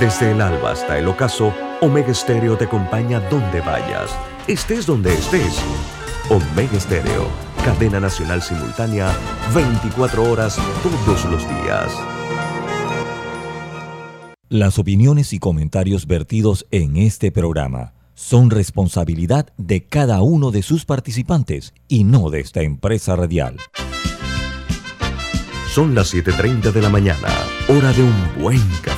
Desde el alba hasta el ocaso, Omega Stereo te acompaña donde vayas, estés donde estés. Omega Stereo, cadena nacional simultánea, 24 horas todos los días. Las opiniones y comentarios vertidos en este programa son responsabilidad de cada uno de sus participantes y no de esta empresa radial. Son las 7.30 de la mañana, hora de un buen café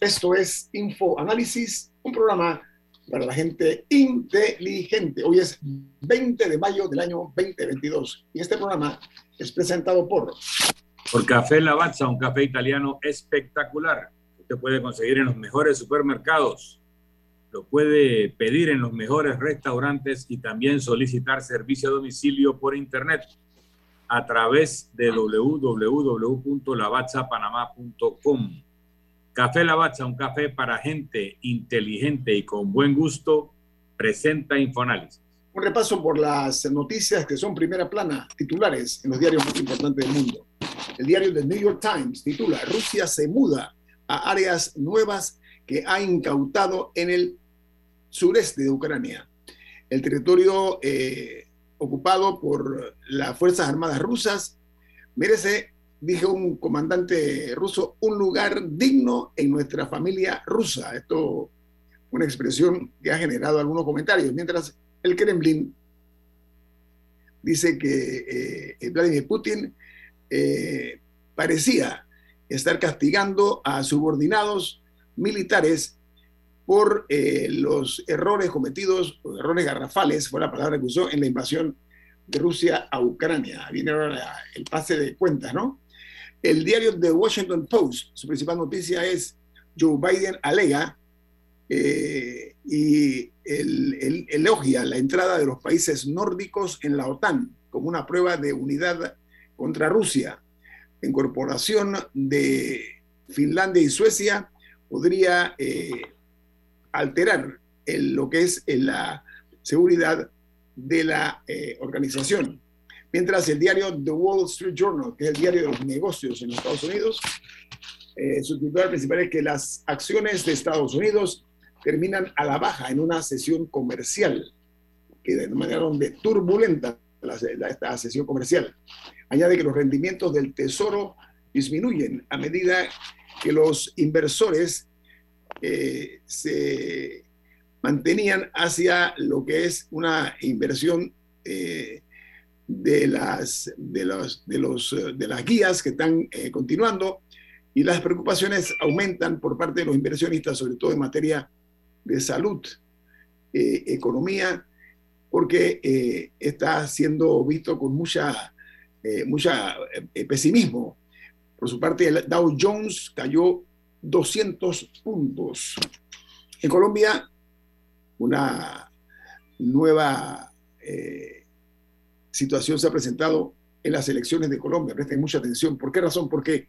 Esto es Info Análisis, un programa para la gente inteligente. Hoy es 20 de mayo del año 2022 y este programa es presentado por... Por Café Lavazza, un café italiano espectacular. Usted puede conseguir en los mejores supermercados, lo puede pedir en los mejores restaurantes y también solicitar servicio a domicilio por internet a través de www.lavazzapanamá.com. Café Lavazza, un café para gente inteligente y con buen gusto, presenta Infoanálisis. Un repaso por las noticias que son primera plana, titulares en los diarios más importantes del mundo. El diario The New York Times titula Rusia se muda a áreas nuevas que ha incautado en el sureste de Ucrania. El territorio eh, ocupado por las Fuerzas Armadas rusas merece dijo un comandante ruso, un lugar digno en nuestra familia rusa. Esto una expresión que ha generado algunos comentarios, mientras el Kremlin dice que eh, Vladimir Putin eh, parecía estar castigando a subordinados militares por eh, los errores cometidos, los errores garrafales, fue la palabra que usó, en la invasión de Rusia a Ucrania. Viene ahora el pase de cuentas, ¿no? El diario The Washington Post, su principal noticia es Joe Biden alega eh, y elogia la entrada de los países nórdicos en la OTAN como una prueba de unidad contra Rusia. La incorporación de Finlandia y Suecia podría eh, alterar lo que es la seguridad de la eh, organización. Mientras el diario The Wall Street Journal, que es el diario de los negocios en Estados Unidos, eh, su titular principal es que las acciones de Estados Unidos terminan a la baja en una sesión comercial, que de manera donde turbulenta esta sesión comercial. Añade que los rendimientos del tesoro disminuyen a medida que los inversores eh, se mantenían hacia lo que es una inversión eh, de las, de los, de los, eh, de las guías que están eh, continuando y las preocupaciones aumentan por parte de los inversionistas, sobre todo en materia de salud, eh, economía, porque está siendo visto con mucha, mucha pesimismo. Por su parte, el Dow Jones cayó 200 puntos. En Colombia, una nueva situación se ha presentado en las elecciones de Colombia. Presten mucha atención. ¿Por qué razón? Porque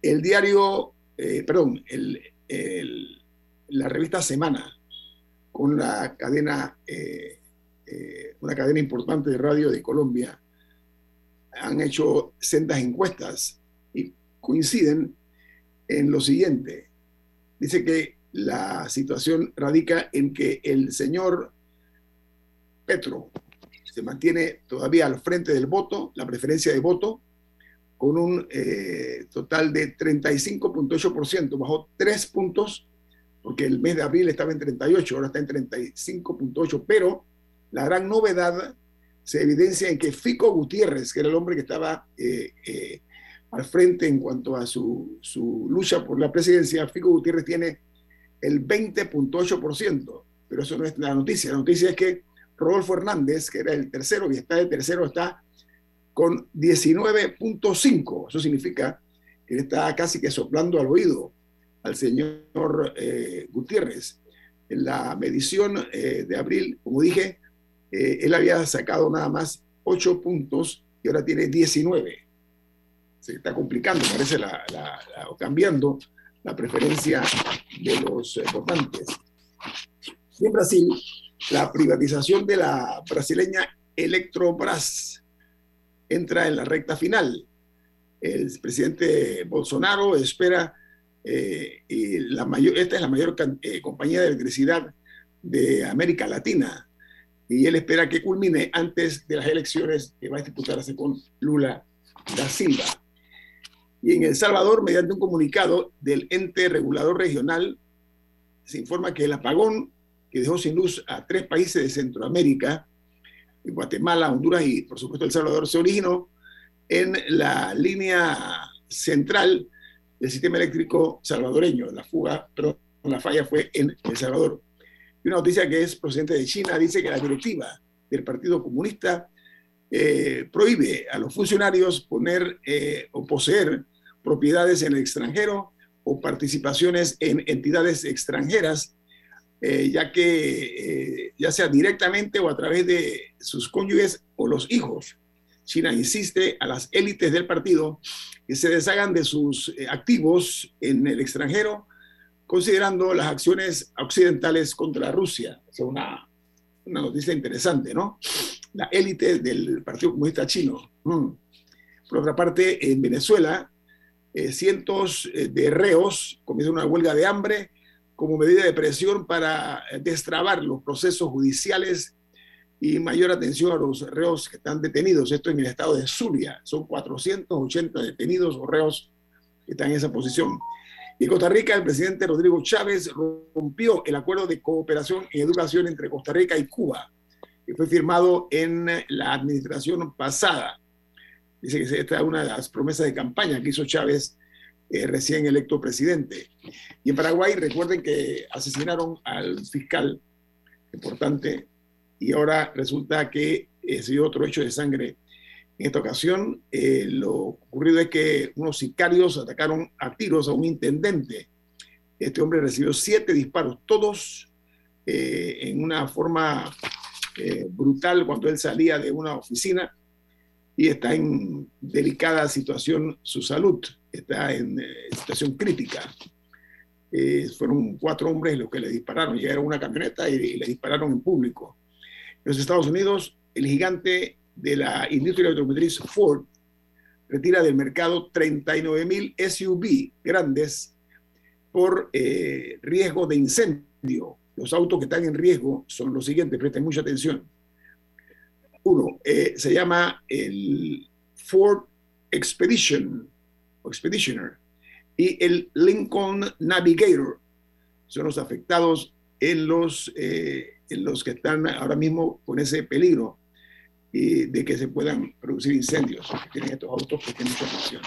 el diario, eh, perdón, la revista Semana, con la cadena, eh, eh, una cadena importante de radio de Colombia, han hecho sendas encuestas y coinciden en lo siguiente. Dice que la situación radica en que el señor Petro, se mantiene todavía al frente del voto, la preferencia de voto, con un eh, total de 35.8%, bajó 3 puntos, porque el mes de abril estaba en 38, ahora está en 35.8, pero la gran novedad se evidencia en que Fico Gutiérrez, que era el hombre que estaba eh, eh, al frente en cuanto a su, su, lucha por la presidencia, Fico Gutiérrez tiene el 20.8%, pero eso no es la noticia, la noticia es que Rodolfo Hernández, que era el tercero, y está el tercero, está con 19.5. Eso significa que está casi que soplando al oído al señor eh, Gutiérrez. En la medición eh, de abril, como dije, eh, él había sacado nada más 8 puntos y ahora tiene 19. Se está complicando, parece, la, o cambiando la preferencia de los votantes. En Brasil, la privatización de la brasileña Electrobras entra en la recta final. El presidente Bolsonaro espera, eh, y mayor, esta es la mayor eh, compañía de electricidad de América Latina, y él espera que culmine antes de las elecciones que va a disputarse con Lula da Silva. Y en El Salvador, mediante un comunicado del ente regulador regional, se informa que el apagón que dejó sin luz a tres países de Centroamérica, Guatemala, Honduras y por supuesto El Salvador, se originó en la línea central del sistema eléctrico salvadoreño. La fuga, pero la falla fue en El Salvador. Y una noticia que es procedente de China dice que la directiva del Partido Comunista eh, prohíbe a los funcionarios poner eh, o poseer propiedades en el extranjero o participaciones en entidades extranjeras eh, ya que eh, ya sea directamente o a través de sus cónyuges o los hijos. China insiste a las élites del partido que se deshagan de sus eh, activos en el extranjero, considerando las acciones occidentales contra Rusia. Es una, una noticia interesante, ¿no? La élite del Partido Comunista Chino. Mm. Por otra parte, en Venezuela, cientos de reos comienzan una huelga de hambre como medida de presión para eh, destrabar los procesos judiciales y mayor atención a los reos que están detenidos. Esto en el estado de Zulia. Son 480 detenidos o reos que están en esa posición. Y en Costa Rica, el presidente Rodrigo Chávez rompió el acuerdo de cooperación en educación entre Costa Rica y Cuba, que fue firmado en la administración pasada. Dice que esta es una de las promesas de campaña que hizo Chávez eh, recién electo presidente. Y en Paraguay, recuerden que asesinaron al fiscal, importante, y ahora resulta que eh, se dio otro hecho de sangre. En esta ocasión, eh, lo ocurrido es que unos sicarios atacaron a tiros a un intendente. Este hombre recibió siete disparos, todos en una forma brutal cuando él salía de una oficina y está en delicada situación su salud está en eh, situación crítica. Eh, fueron cuatro hombres los que le dispararon, llegaron a una camioneta y, le dispararon en público. En los Estados Unidos, el gigante de la industria automotriz Ford retira del mercado 39 mil SUV grandes por eh, riesgo de incendio. Los autos que están en riesgo son los siguientes, presten mucha atención. Uno, se llama el Ford Expedition, Expeditioner y el Lincoln Navigator son los afectados en los, eh, en los que están ahora mismo con ese peligro y de que se puedan producir incendios, que tienen estos autos que tienen mucha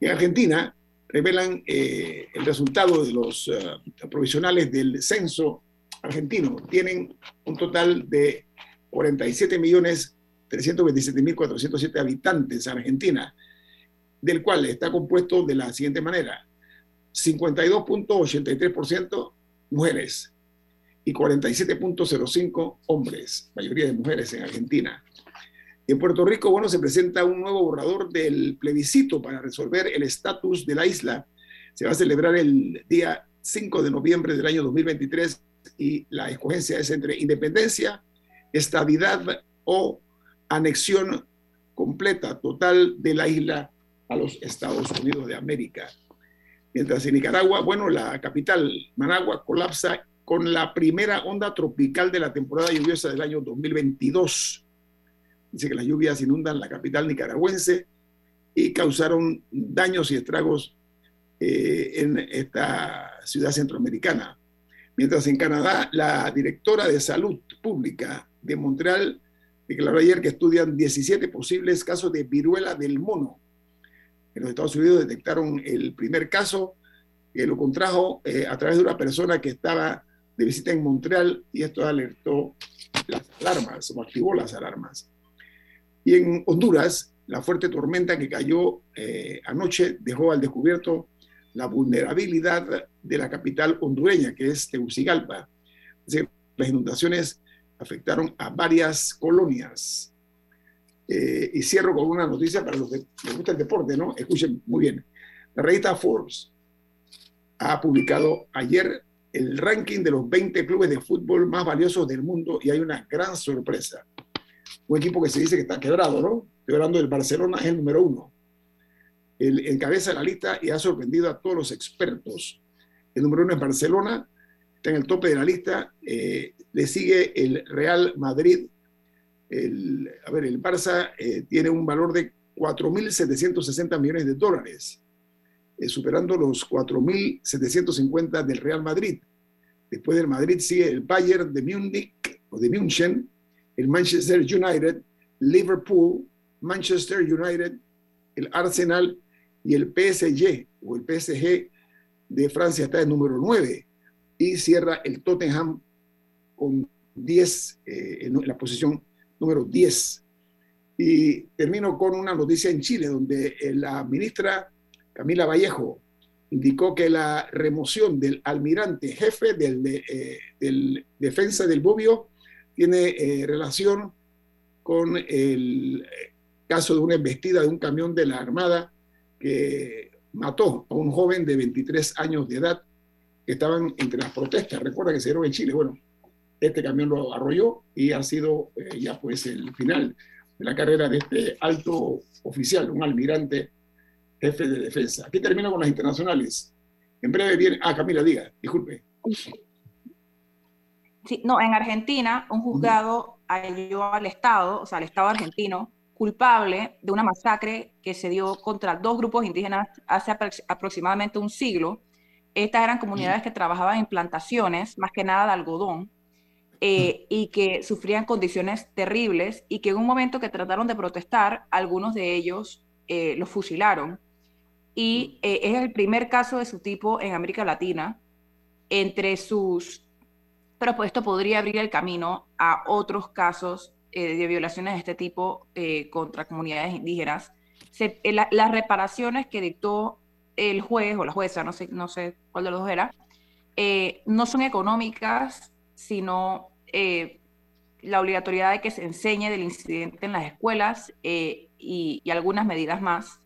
En Argentina revelan eh, el resultado de los eh, provisionales del censo argentino. Tienen un total de 47 millones 327.407 habitantes en Argentina del cual está compuesto de la siguiente manera. 52.83% mujeres y 47.05 hombres, mayoría de mujeres en Argentina. En Puerto Rico, bueno, se presenta un nuevo borrador del plebiscito para resolver el estatus de la isla. Se va a celebrar el día 5 de noviembre del año 2023 y la escogencia es entre independencia, estabilidad o anexión completa, total de la isla a los Estados Unidos de América. Mientras en Nicaragua, bueno, la capital, Managua, colapsa con la primera onda tropical de la temporada lluviosa del año 2022. Dice que las lluvias inundan la capital nicaragüense y causaron daños y estragos eh, en esta ciudad centroamericana. Mientras en Canadá, la directora de salud pública de Montreal declaró ayer que estudian 17 posibles casos de viruela del mono en los Estados Unidos detectaron el primer caso que lo contrajo eh, a través de una persona que estaba de visita en Montreal y esto alertó las alarmas, o activó las alarmas. Y en Honduras, la fuerte tormenta que cayó eh, anoche dejó al descubierto la vulnerabilidad de la capital hondureña, que es Tegucigalpa. Las inundaciones afectaron a varias colonias. Eh, y cierro con una noticia para los que les gusta el deporte, ¿no? Escuchen muy bien. La revista Forbes ha publicado ayer el ranking de los 20 clubes de fútbol más valiosos del mundo y hay una gran sorpresa. Un equipo que se dice que está quebrado, ¿no? Estoy hablando del Barcelona, es el número uno. El encabeza la lista y ha sorprendido a todos los expertos. El número uno es Barcelona, está en el tope de la lista. Eh, le sigue el Real Madrid. El, a ver, el Barça eh, tiene un valor de 4.760 millones de dólares. Eh, superando los 4.750 del Real Madrid. Después del Madrid sigue el Bayern de Múnich o de München, el Manchester United, Liverpool, Manchester United, el Arsenal y el PSG o el PSG de Francia está en número 9 y cierra el Tottenham con 10 eh, en la posición número 10. Y termino con una noticia en Chile donde eh, la ministra Camila Vallejo indicó que la remoción del almirante jefe del, eh, defensa del Bobbio tiene eh, relación con el caso de una embestida de un camión de la Armada que mató a un joven de 23 años de edad que estaban entre las protestas. Recuerda que se dieron en Chile. Bueno, este camión lo arrolló y ha sido eh, ya pues el final de la carrera de este alto oficial, un almirante jefe de defensa. Aquí termino con las internacionales. En breve viene. Ah, Camila, diga, disculpe. Sí, no, en Argentina, un juzgado halló al Estado, o sea, al Estado argentino, culpable de una masacre que se dio contra dos grupos indígenas hace aproximadamente un siglo. Estas eran comunidades que trabajaban en plantaciones, más que nada de algodón, eh, y que sufrían condiciones terribles y que en un momento que trataron de protestar, algunos de ellos eh, los fusilaron y eh, es el primer caso de su tipo en América Latina. Entre sus, pero pues esto podría abrir el camino a otros casos eh, de violaciones de este tipo eh, contra comunidades indígenas. las reparaciones que dictó el juez o la jueza, no sé, no sé cuál de los dos era, no son económicas, sino la obligatoriedad de que se enseñe del incidente en las escuelas y, y algunas medidas más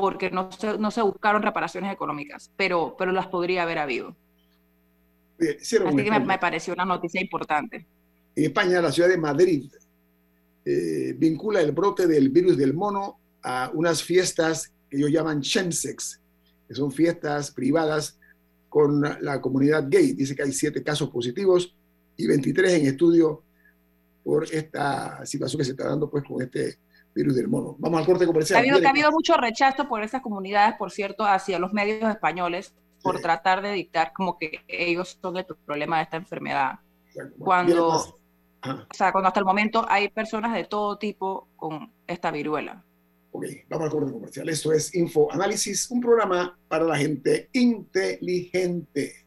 porque no se, no se buscaron reparaciones económicas, pero, pero las podría haber habido. Así que me, pareció una noticia importante. En España, la ciudad de Madrid eh, vincula el brote del virus del mono a unas fiestas que ellos llaman chemsex, que son fiestas privadas con la comunidad gay. Dice que hay siete casos positivos y 23 en estudio por esta situación que se está dando pues con este virus del mono. Vamos al corte comercial. Ha habido, ha habido mucho rechazo por esas comunidades, por cierto, hacia los medios españoles por tratar de dictar como que ellos son el problema de esta enfermedad. Cuando, o sea, cuando hasta el momento hay personas de todo tipo con esta viruela. Ok, vamos al corte comercial. Esto es Info Análisis, un programa para la gente inteligente.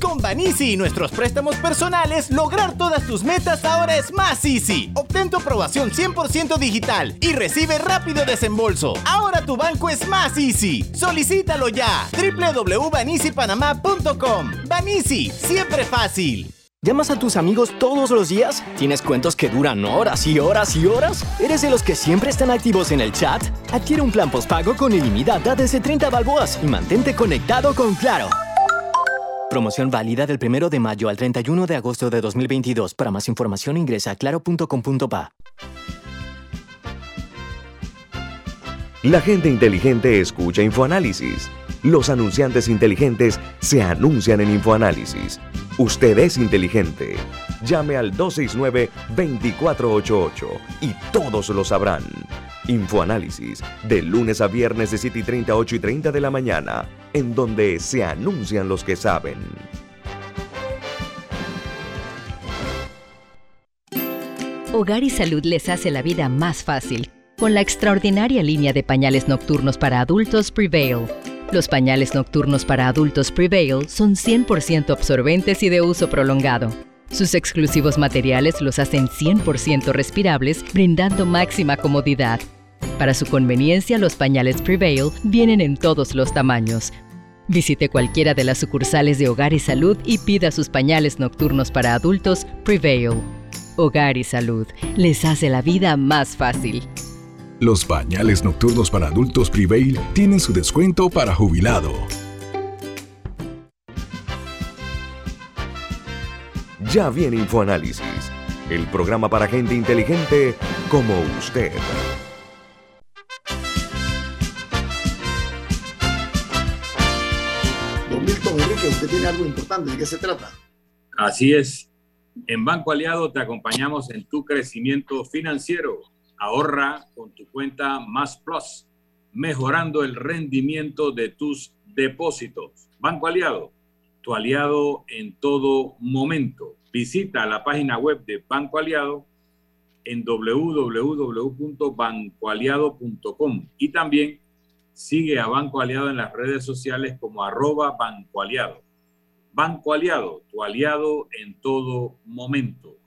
Con Banisi y nuestros préstamos personales, lograr todas tus metas ahora es más easy. Obtén tu aprobación 100% digital y recibe rápido desembolso. Ahora tu banco es más easy. Solicítalo ya. www.banisipanamá.com. Banisi, siempre fácil. ¿Llamas a tus amigos todos los días? ¿Tienes cuentos que duran horas y horas y horas? ¿Eres de los que siempre están activos en el chat? Adquiere un plan postpago con ilimitada desde 30 balboas y mantente conectado con Claro. Promoción válida del 1 de mayo al 31 de agosto de 2022. Para más información ingresa a claro.com.pa. La gente inteligente escucha InfoAnálisis. Los anunciantes inteligentes se anuncian en InfoAnálisis. Usted es inteligente. Llame al 269-2488 y todos lo sabrán. Infoanálisis, de lunes a viernes de 7 y 30, 8 y 30 de la mañana, en donde se anuncian los que saben. Hogar y Salud les hace la vida más fácil con la extraordinaria línea de pañales nocturnos para adultos Prevail. Los pañales nocturnos para adultos Prevail son 100% absorbentes y de uso prolongado. Sus exclusivos materiales los hacen 100% respirables, brindando máxima comodidad. Para su conveniencia, los pañales Prevail vienen en todos los tamaños. Visite cualquiera de las sucursales de Hogar y Salud y pida sus pañales nocturnos para adultos Prevail. Hogar y Salud les hace la vida más fácil. Los pañales nocturnos para adultos Prevail tienen su descuento para jubilado. Ya viene InfoAnálisis, el programa para gente inteligente como usted. Milton usted tiene algo importante. ¿De qué se trata? Así es. En Banco Aliado te acompañamos en tu crecimiento financiero. Ahorra con tu cuenta Más Plus, mejorando el rendimiento de tus depósitos. Banco Aliado, tu aliado en todo momento. Visita la página web de Banco Aliado en www.bancoaliado.com y también sigue a Banco Aliado en las redes sociales como arroba Banco Aliado. Banco Aliado, tu aliado en todo momento.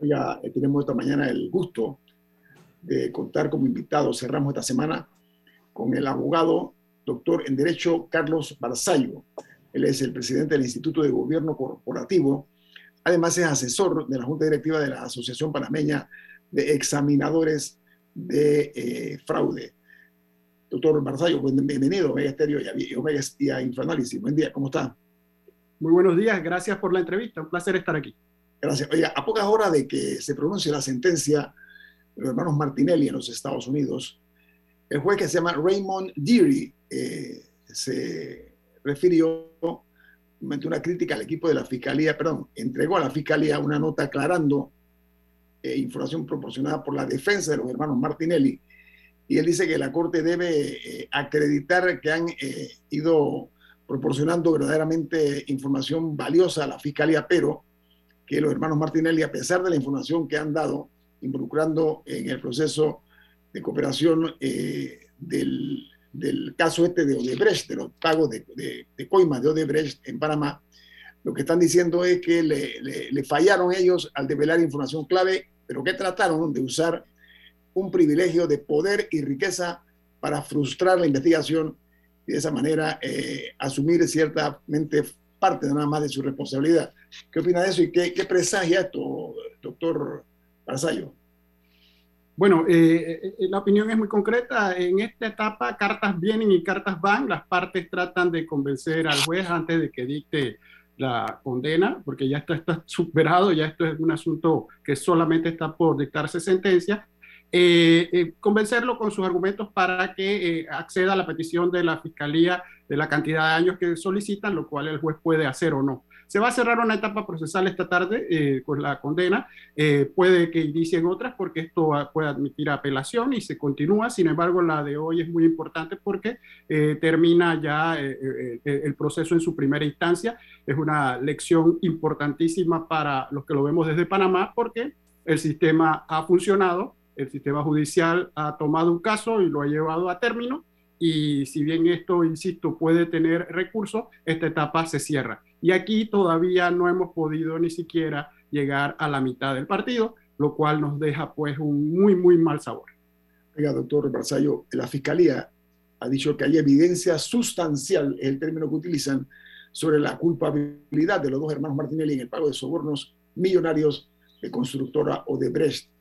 Ya eh, tenemos esta mañana el gusto de contar como invitado, cerramos esta semana con el abogado, doctor en Derecho Carlos Barzallo. Él es el presidente del Instituto de Gobierno Corporativo. Además es asesor de la Junta Directiva de la Asociación Panameña de Examinadores de eh, Fraude. Doctor Barzallo, bienvenido a Omega Estéreo y a, Omega y a Infoanálisis. Buen día, ¿cómo está? Muy buenos días, gracias por la entrevista, un placer estar aquí. Gracias. Oiga, a pocas horas de que se pronuncie la sentencia de los hermanos Martinelli en los Estados Unidos, el juez que se llama Raymond Deary eh, se refirió mediante una crítica al equipo de la Fiscalía, perdón, entregó a la Fiscalía una nota aclarando eh, información proporcionada por la defensa de los hermanos Martinelli y él dice que la Corte debe eh, acreditar que han eh, ido proporcionando verdaderamente información valiosa a la Fiscalía, pero que los hermanos Martinelli, a pesar de la información que han dado, involucrando en el proceso de cooperación eh, del, del, caso este de Odebrecht, de los pagos de, de, de coimas de Odebrecht en Panamá, lo que están diciendo es que le, le, le fallaron ellos al develar información clave, pero que trataron de usar un privilegio de poder y riqueza para frustrar la investigación y de esa manera eh, asumir ciertamente parte nada más de su responsabilidad. ¿Qué opina de eso y qué, qué presagia esto, doctor Barzallo? Bueno, eh, eh, la opinión es muy concreta. En esta etapa, cartas vienen y cartas van. Las partes tratan de convencer al juez antes de que dicte la condena, porque ya está superado, ya esto es un asunto que solamente está por dictarse sentencia. Eh, eh, convencerlo con sus argumentos para que eh, acceda a la petición de la Fiscalía de la cantidad de años que solicitan, lo cual el juez puede hacer o no. Se va a cerrar una etapa procesal esta tarde con la condena, puede que inicien otras porque esto puede admitir apelación y se continúa, sin embargo la de hoy es muy importante porque termina ya el proceso en su primera instancia, es una lección importantísima para los que lo vemos desde Panamá porque el sistema ha funcionado, el sistema judicial ha tomado un caso y lo ha llevado a término y si bien esto, insisto, puede tener recursos, esta etapa se cierra. Y aquí todavía no hemos podido ni siquiera llegar a la mitad del partido, lo cual nos deja pues un muy, muy mal sabor. Oiga, doctor Barzallo, la Fiscalía ha dicho que hay evidencia sustancial, es el término que utilizan, sobre la culpabilidad de los dos hermanos Martinelli en el pago de sobornos millonarios de constructora Odebrecht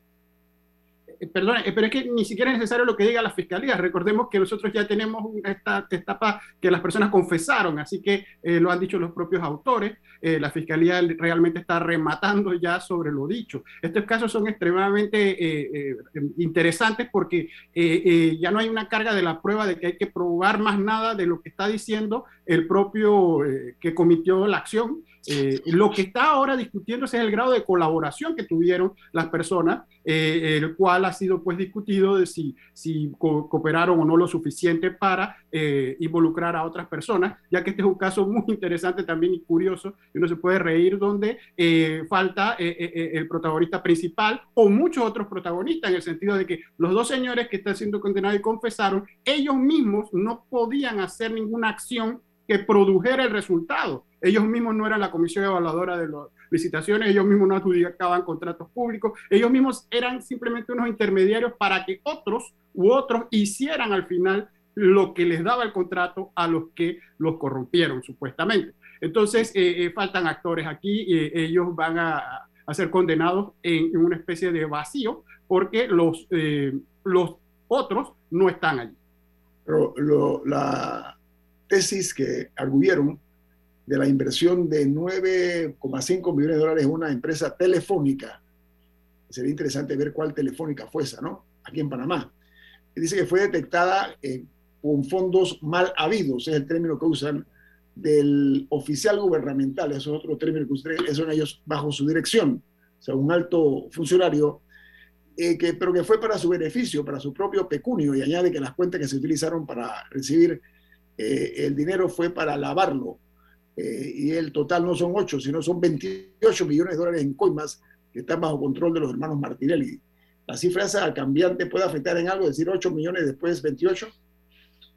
perdón, eh, pero es que ni siquiera es necesario lo que diga la fiscalía. Recordemos que nosotros ya tenemos esta etapa que las personas confesaron, así que eh, lo han dicho los propios autores. la fiscalía realmente está rematando ya sobre lo dicho. Estos casos son extremadamente interesantes porque ya no hay una carga de la prueba de que hay que probar más nada de lo que está diciendo el propio que cometió la acción Eh, lo que está ahora discutiéndose es el grado de colaboración que tuvieron las personas, eh, el cual ha sido pues discutido de si, si cooperaron o no lo suficiente para eh, involucrar a otras personas, ya que este es un caso muy interesante también y curioso, y uno se puede reír donde falta el protagonista principal o muchos otros protagonistas, en el sentido de que los dos señores que están siendo condenados y confesaron, ellos mismos no podían hacer ninguna acción que produjera el resultado. Ellos mismos no eran la comisión evaluadora de las licitaciones, ellos mismos no adjudicaban contratos públicos, ellos mismos eran simplemente unos intermediarios para que otros u otros hicieran al final lo que les daba el contrato a los que los corrompieron supuestamente. Entonces, eh, eh, faltan actores aquí, eh, ellos van a, ser condenados en, una especie de vacío porque los, los otros no están allí. Pero la, tesis que arguyeron de la inversión de 9,5 millones de dólares en una empresa telefónica. Sería interesante ver cuál telefónica fue esa, ¿no? Aquí en Panamá. Dice que fue detectada eh, con fondos mal habidos, es el término que usan del oficial gubernamental, eso es otro término que usan, son ellos bajo su dirección, o sea, un alto funcionario, eh, que, pero que fue para su beneficio, para su propio pecunio, y añade que las cuentas que se utilizaron para recibir eh, el dinero fue para lavarlo. Eh, y el total no son 8, sino son 28 millones de dólares en coimas que están bajo control de los hermanos Martinelli. ¿La cifra esa cambiante puede afectar en algo? Decir 8 millones después 28.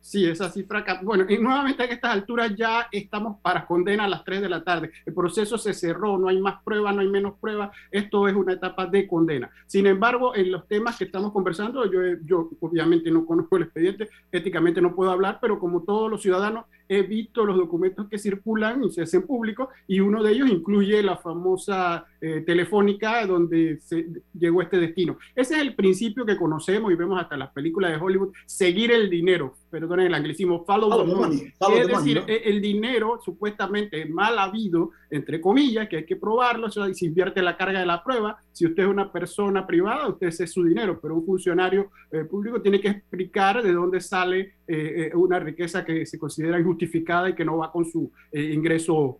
Sí, esa cifra. Bueno, y nuevamente a estas alturas ya estamos para condena a las 3 de la tarde. El proceso se cerró, no hay más pruebas, no hay menos pruebas. Esto es una etapa de condena. Sin embargo, en los temas que estamos conversando, yo, yo obviamente no conozco el expediente, éticamente no puedo hablar, pero como todos los ciudadanos, he visto los documentos que circulan y se hacen públicos y uno de ellos incluye la famosa eh, telefónica donde se llegó este destino. Ese es el principio que conocemos y vemos hasta las películas de Hollywood, seguir el dinero, perdonen el anglicismo, follow, the money. es decir, e, el dinero supuestamente mal habido, entre comillas, que hay que probarlo, o sea, se invierte la carga de la prueba. Si usted es una persona privada, usted es su dinero, pero un funcionario eh, público tiene que explicar de dónde sale eh, una riqueza que se considera injustificada y que no va con su ingreso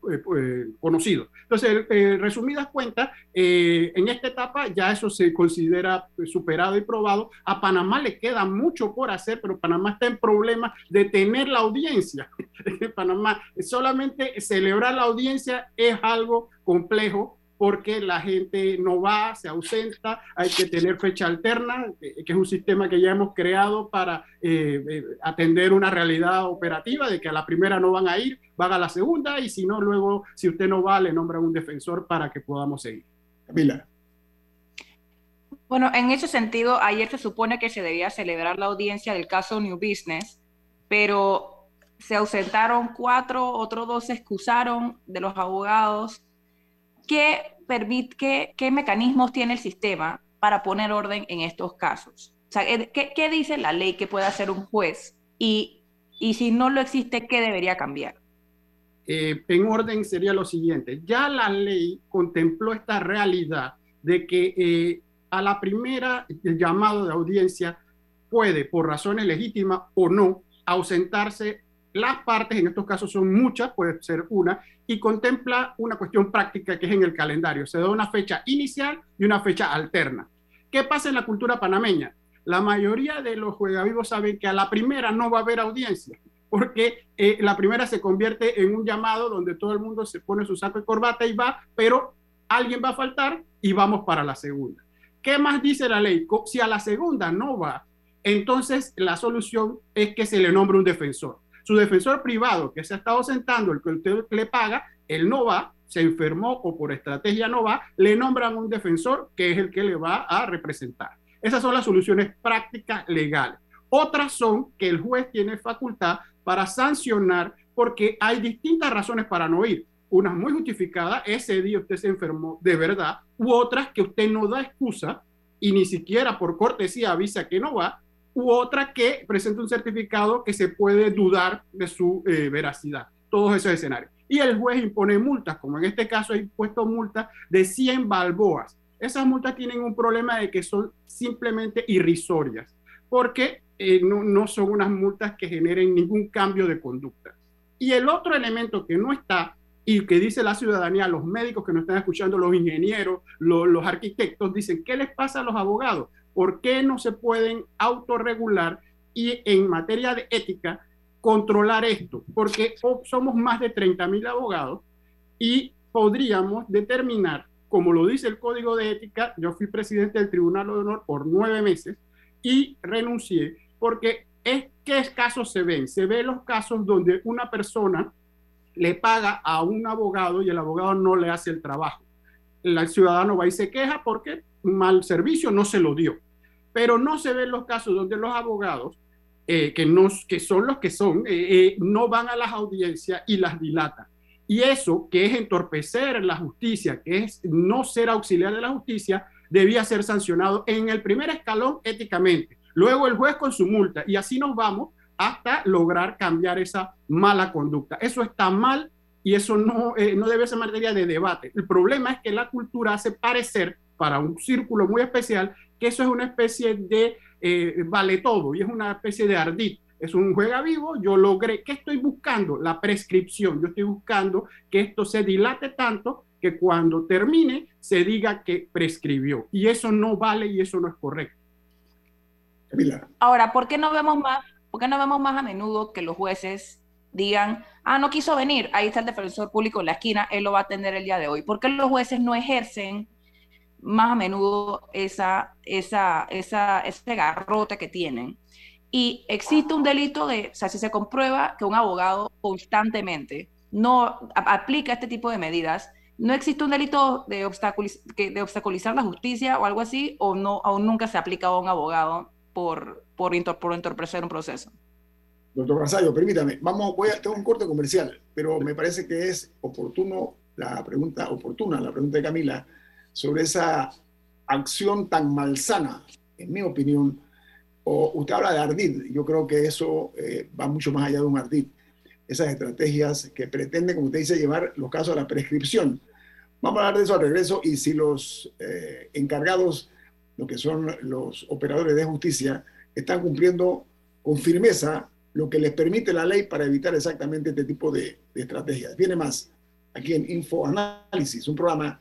conocido. Entonces, resumidas cuentas, eh, en esta etapa ya eso se considera superado y probado. A Panamá le queda mucho por hacer, pero Panamá está en problemas de tener la audiencia. Panamá solamente celebrar la audiencia es algo complejo porque la gente no va, se ausenta, hay que tener fecha alterna, que es un sistema que ya hemos creado para eh, eh, atender una realidad operativa de que a la primera no van a ir, van a la segunda y si no, luego, si usted no va, le nombran un defensor para que podamos seguir. Camila. Bueno, en ese sentido, ayer se supone que se debía celebrar la audiencia del caso New Business, pero se ausentaron cuatro, otros dos se excusaron de los abogados. ¿Qué permite, qué, mecanismos tiene el sistema para poner orden en estos casos? O sea, ¿qué, dice la ley que puede hacer un juez? Y, y si no lo existe, ¿qué debería cambiar? Eh, en orden sería lo siguiente. Ya la ley contempló esta realidad de que eh, a la primera el llamado de audiencia puede, por razones legítimas o no, ausentarse las partes, en estos casos son muchas, puede ser una, y contempla una cuestión práctica que es en el calendario. Se da una fecha inicial y una fecha alterna. ¿Qué pasa en la cultura panameña? La mayoría de los juegavivos saben que a la primera no va a haber audiencia, porque eh, la primera se convierte en un llamado donde todo el mundo se pone su saco y corbata y va, pero alguien va a faltar y vamos para la segunda. ¿Qué más dice la ley? Si a la segunda no va, entonces la solución es que se le nombre un defensor. Su defensor privado que se ha estado sentando, el que usted le paga, él no va, se enfermó o por estrategia no va, le nombran un defensor que es el que le va a representar. Esas son las soluciones prácticas legales. Otras son que el juez tiene facultad para sancionar porque hay distintas razones para no ir. Unas muy justificadas, ese día usted se enfermó de verdad, u otras que usted no da excusa y ni siquiera por cortesía avisa que no va, u otra que presenta un certificado que se puede dudar de su eh, veracidad. Todos esos escenarios. Y el juez impone multas, como en este caso ha impuesto multas de 100 balboas. Esas multas tienen un problema de que son simplemente irrisorias, porque eh, no, no son unas multas que generen ningún cambio de conducta. Y el otro elemento que no está y que dice la ciudadanía, los médicos que nos están escuchando, los ingenieros, los arquitectos, dicen, ¿qué les pasa a los abogados? ¿Por qué no se pueden autorregular y en materia de ética controlar esto? Porque somos más de 30 mil abogados y podríamos determinar, como lo dice el Código de Ética, yo fui presidente del Tribunal de Honor por nueve meses y renuncié porque es qué casos se ven. Se ven los casos donde una persona le paga a un abogado y el abogado no le hace el trabajo. El ciudadano va y se queja porque mal servicio no se lo dio. Pero no se ven los casos donde los abogados, eh, que, no, que son los que son, eh, eh, no van a las audiencias y las dilatan. Y eso, que es entorpecer la justicia, que es no ser auxiliar de la justicia, debía ser sancionado en el primer escalón éticamente. Luego el juez con su multa. Y así nos vamos hasta lograr cambiar esa mala conducta. Eso está mal y eso no, eh, no debe ser materia de debate. El problema es que la cultura hace parecer para un círculo muy especial que eso es una especie de eh, vale todo y es una especie de ardid. Es un juega vivo, yo logré, ¿qué estoy buscando? La prescripción. Yo estoy buscando que esto se dilate tanto que cuando termine se diga que prescribió. Y eso no vale y eso no es correcto. Ahora, ¿por qué no vemos más ¿Por qué no vemos más a menudo que los jueces digan, ah, no quiso venir, ahí está el defensor público en la esquina, él lo va a atender el día de hoy? ¿Por qué los jueces no ejercen más a menudo esa, esa, esa, ese garrote que tienen? Y existe un delito de, o sea, si se comprueba que un abogado constantemente no aplica este tipo de medidas, ¿no existe un delito de, de obstaculizar la justicia o algo así? ¿O no, aún nunca se ha aplicado a un abogado por, por, entorpecer un proceso. Doctor Razayo, permítame, vamos, voy a, tengo un corte comercial, pero me parece que es oportuno la pregunta, oportuna la pregunta de Camila sobre esa acción tan malsana, en mi opinión, o usted habla de ardid, yo creo que eso eh, va mucho más allá de un ardid, esas estrategias que pretenden, como usted dice, llevar los casos a la prescripción. Vamos a hablar de eso al regreso y si los eh, encargados lo que son los operadores de justicia, están cumpliendo con firmeza lo que les permite la ley para evitar exactamente este tipo de, estrategias. Viene más aquí en Info Análisis, un programa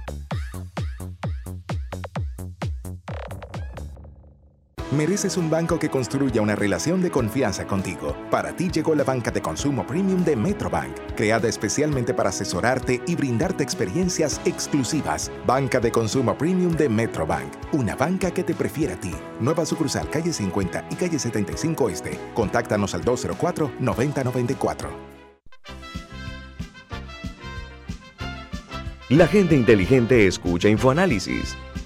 Mereces un banco que construya una relación de confianza contigo. Para ti llegó la banca de consumo premium de Metrobank, creada especialmente para asesorarte y brindarte experiencias exclusivas. Banca de consumo premium de Metrobank, una banca que te prefiere a ti. Nueva sucursal calle 50 y calle 75 Este. Contáctanos al 204-9094. La gente inteligente escucha InfoAnálisis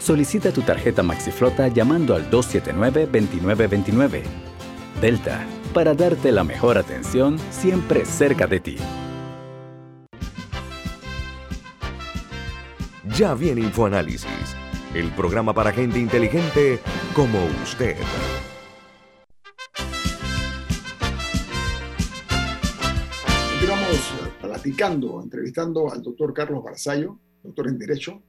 Solicita tu tarjeta MaxiFlota llamando al 279-2929. Delta, para darte la mejor atención siempre cerca de ti. Ya viene InfoAnálisis, el programa para gente inteligente como usted. Continuamos platicando, entrevistando al doctor Carlos Barzallo, doctor en Derecho.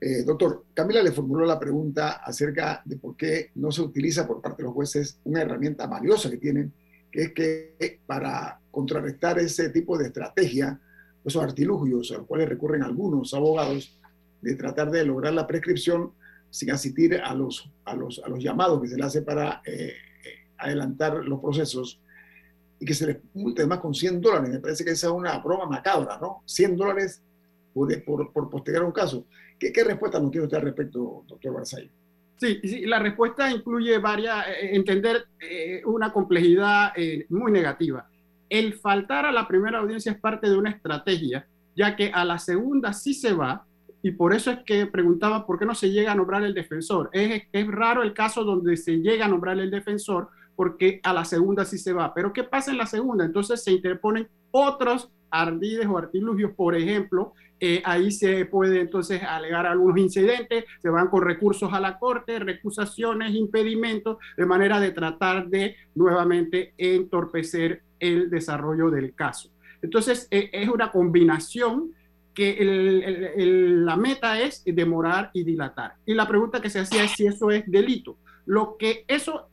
Eh, doctor, Camila le formuló la pregunta acerca de por qué no se utiliza por parte de los jueces una herramienta valiosa que tienen, que es que para contrarrestar ese tipo de estrategia, esos artilugios a los cuales recurren algunos abogados, de tratar de lograr la prescripción sin asistir a los, a los, a los llamados que se le hace para eh, adelantar los procesos y que se les multe más con 100 dólares. Me parece que esa es una broma macabra, ¿no? 100 dólares por, por, por postergar un caso. ¿Qué, ¿Qué, respuesta nos tiene usted al respecto, doctor Barzai? Sí, sí, la respuesta incluye varias, eh, entender eh, una complejidad eh, muy negativa. El faltar a la primera audiencia es parte de una estrategia, ya que a la segunda sí se va, y por eso es que preguntaba por qué no se llega a nombrar el defensor. Es, es raro el caso donde se llega a nombrar el defensor, porque a la segunda sí se va. Pero ¿qué pasa en la segunda? Entonces se interponen otros ardides o artilugios, por ejemplo, eh, ahí se puede entonces alegar algunos incidentes, se van con recursos a la corte, recusaciones, impedimentos, de manera de tratar de nuevamente entorpecer el desarrollo del caso. Entonces, eh, es una combinación que el, el, el, la meta es demorar y dilatar. Y la pregunta que se hacía es si eso es delito. Lo que eso,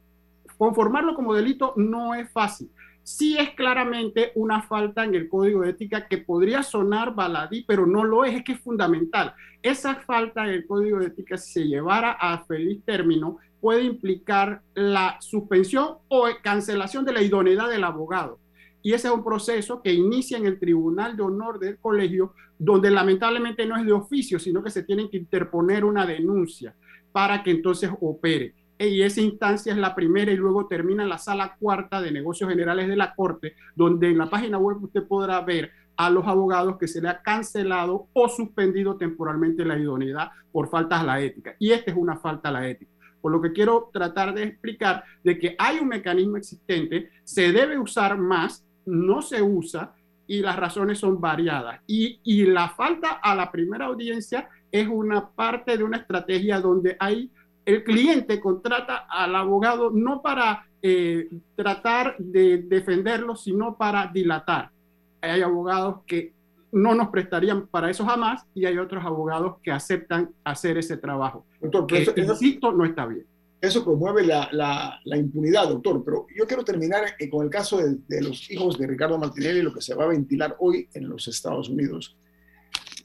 conformarlo como delito no es fácil sí es claramente una falta en el código de ética que podría sonar baladí, pero no lo es, es que es fundamental. Esa falta en el código de ética, si se llevara a feliz término, puede implicar la suspensión o cancelación de la idoneidad del abogado. Y ese es un proceso que inicia en el Tribunal de Honor del Colegio, donde lamentablemente no es de oficio, sino que se tiene que interponer una denuncia para que entonces opere y esa instancia es la primera y luego termina en la sala cuarta de negocios generales de la Corte, donde en la página web usted podrá ver a los abogados que se le ha cancelado o suspendido temporalmente la idoneidad por faltas a la ética. Y esta es una falta a la ética. Por lo que quiero tratar de explicar de que hay un mecanismo existente, se debe usar más, no se usa y las razones son variadas. Y, y la falta a la primera audiencia es una parte de una estrategia donde hay el cliente contrata al abogado no para eh, tratar de defenderlo, sino para dilatar. Hay abogados que no nos prestarían para eso jamás y hay otros abogados que aceptan hacer ese trabajo. Doctor, que, eso, insisto, no está bien. Eso promueve la, la, la, impunidad, doctor, pero yo quiero terminar eh, con el caso de, de los hijos de Ricardo Martinelli, lo que se va a ventilar hoy en los Estados Unidos.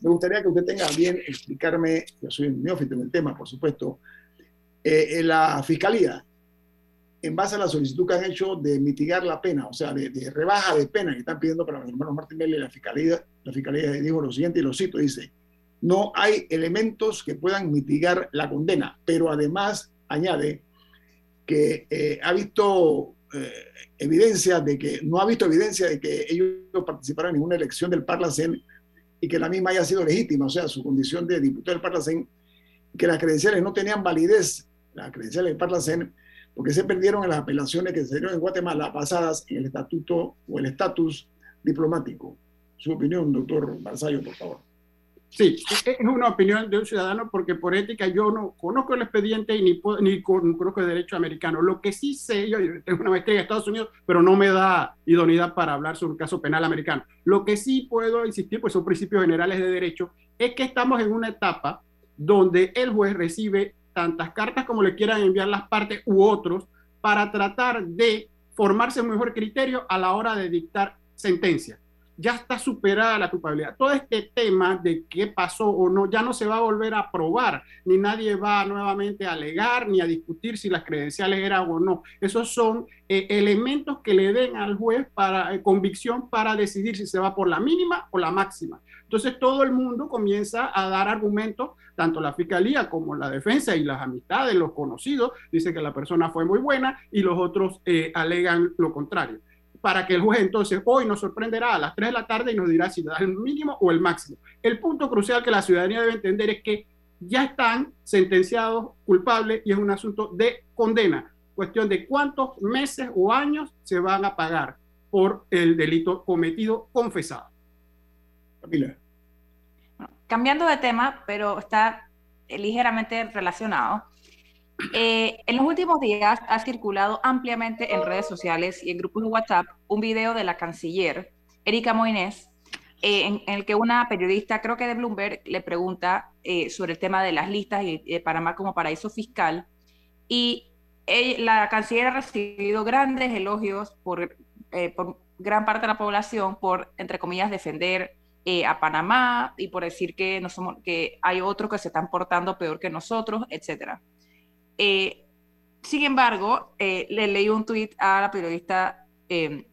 Me gustaría que usted tenga bien explicarme, yo soy un neófito en el tema, por supuesto, eh, la fiscalía, en base a la solicitud que han hecho de mitigar la pena, o sea, de, rebaja de pena que están pidiendo para los hermanos Martinelli, la fiscalía, la fiscalía dijo lo siguiente y lo cito, dice, no hay elementos que puedan mitigar la condena, pero además añade que eh, ha visto eh, evidencia de que, no ha visto evidencia de que ellos participaron en ninguna elección del Parlacén y que la misma haya sido legítima, o sea, su condición de diputado del Parlacén, que las credenciales no tenían validez las credenciales de Parlacén, porque se perdieron en las apelaciones que se dieron en Guatemala basadas en el estatuto o el estatus diplomático. Su opinión, doctor Barzallo, por favor. Sí, es una opinión de un ciudadano porque por ética yo no conozco el expediente y ni, ni conozco el derecho americano. Lo que sí sé, yo tengo una maestría en Estados Unidos, pero no me da idoneidad para hablar sobre un caso penal americano. Lo que sí puedo insistir, pues son principios generales de derecho, es que estamos en una etapa donde el juez recibe tantas cartas como le quieran enviar las partes u otros para tratar de formarse un mejor criterio a la hora de dictar sentencia. Ya está superada la culpabilidad. Todo este tema de qué pasó o no, ya no se va a volver a probar, ni nadie va nuevamente a alegar ni a discutir si las credenciales eran o no. Esos son eh, elementos que le den al juez para eh, convicción para decidir si se va por la mínima o la máxima. Entonces todo el mundo comienza a dar argumentos, tanto la fiscalía como la defensa y las amistades, los conocidos, dice que la persona fue muy buena y los otros eh, alegan lo contrario. Para que el juez entonces hoy nos sorprenderá a las 3 de la tarde y nos dirá si da el mínimo o el máximo. El punto crucial que la ciudadanía debe entender es que ya están sentenciados culpables y es un asunto de condena, cuestión de cuántos meses o años se van a pagar por el delito cometido confesado. Camila. Cambiando de tema, pero está ligeramente relacionado. Eh, en los últimos días ha circulado ampliamente en redes sociales y en grupos de WhatsApp un video de la canciller Erika Moines, eh, en, el que una periodista, creo que de Bloomberg, le pregunta eh, sobre el tema de las listas y de Panamá como paraíso fiscal. Y la canciller ha recibido grandes elogios por, gran parte de la población por, entre comillas, defender a Panamá y por decir que, no somos, que hay otros que se están portando peor que nosotros, etcétera. Eh, sin embargo, eh, le leí un tuit a la periodista eh,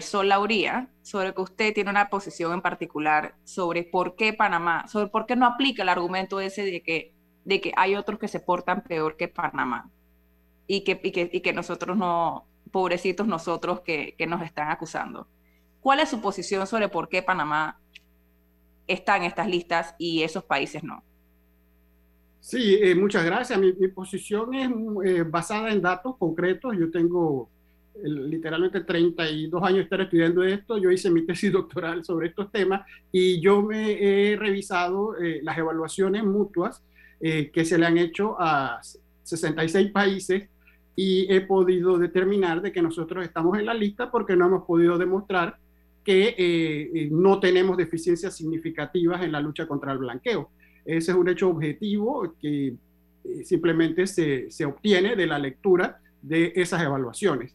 Sol Lauría sobre que usted tiene una posición en particular sobre por qué Panamá, sobre por qué no aplica el argumento ese de que, de que hay otros que se portan peor que Panamá y que, y que, y que nosotros no, pobrecitos nosotros que, que nos están acusando. ¿Cuál es su posición sobre por qué Panamá está en estas listas y esos países no? Sí, eh, muchas gracias. Mi, posición es eh, basada en datos concretos. Yo tengo literalmente 32 años de estar estudiando esto. Yo hice mi tesis doctoral sobre estos temas y yo me he revisado eh, las evaluaciones mutuas que se le han hecho a 66 países y he podido determinar de que nosotros estamos en la lista porque no hemos podido demostrar que no tenemos deficiencias significativas en la lucha contra el blanqueo. Ese es un hecho objetivo que eh, simplemente se, se, obtiene de la lectura de esas evaluaciones.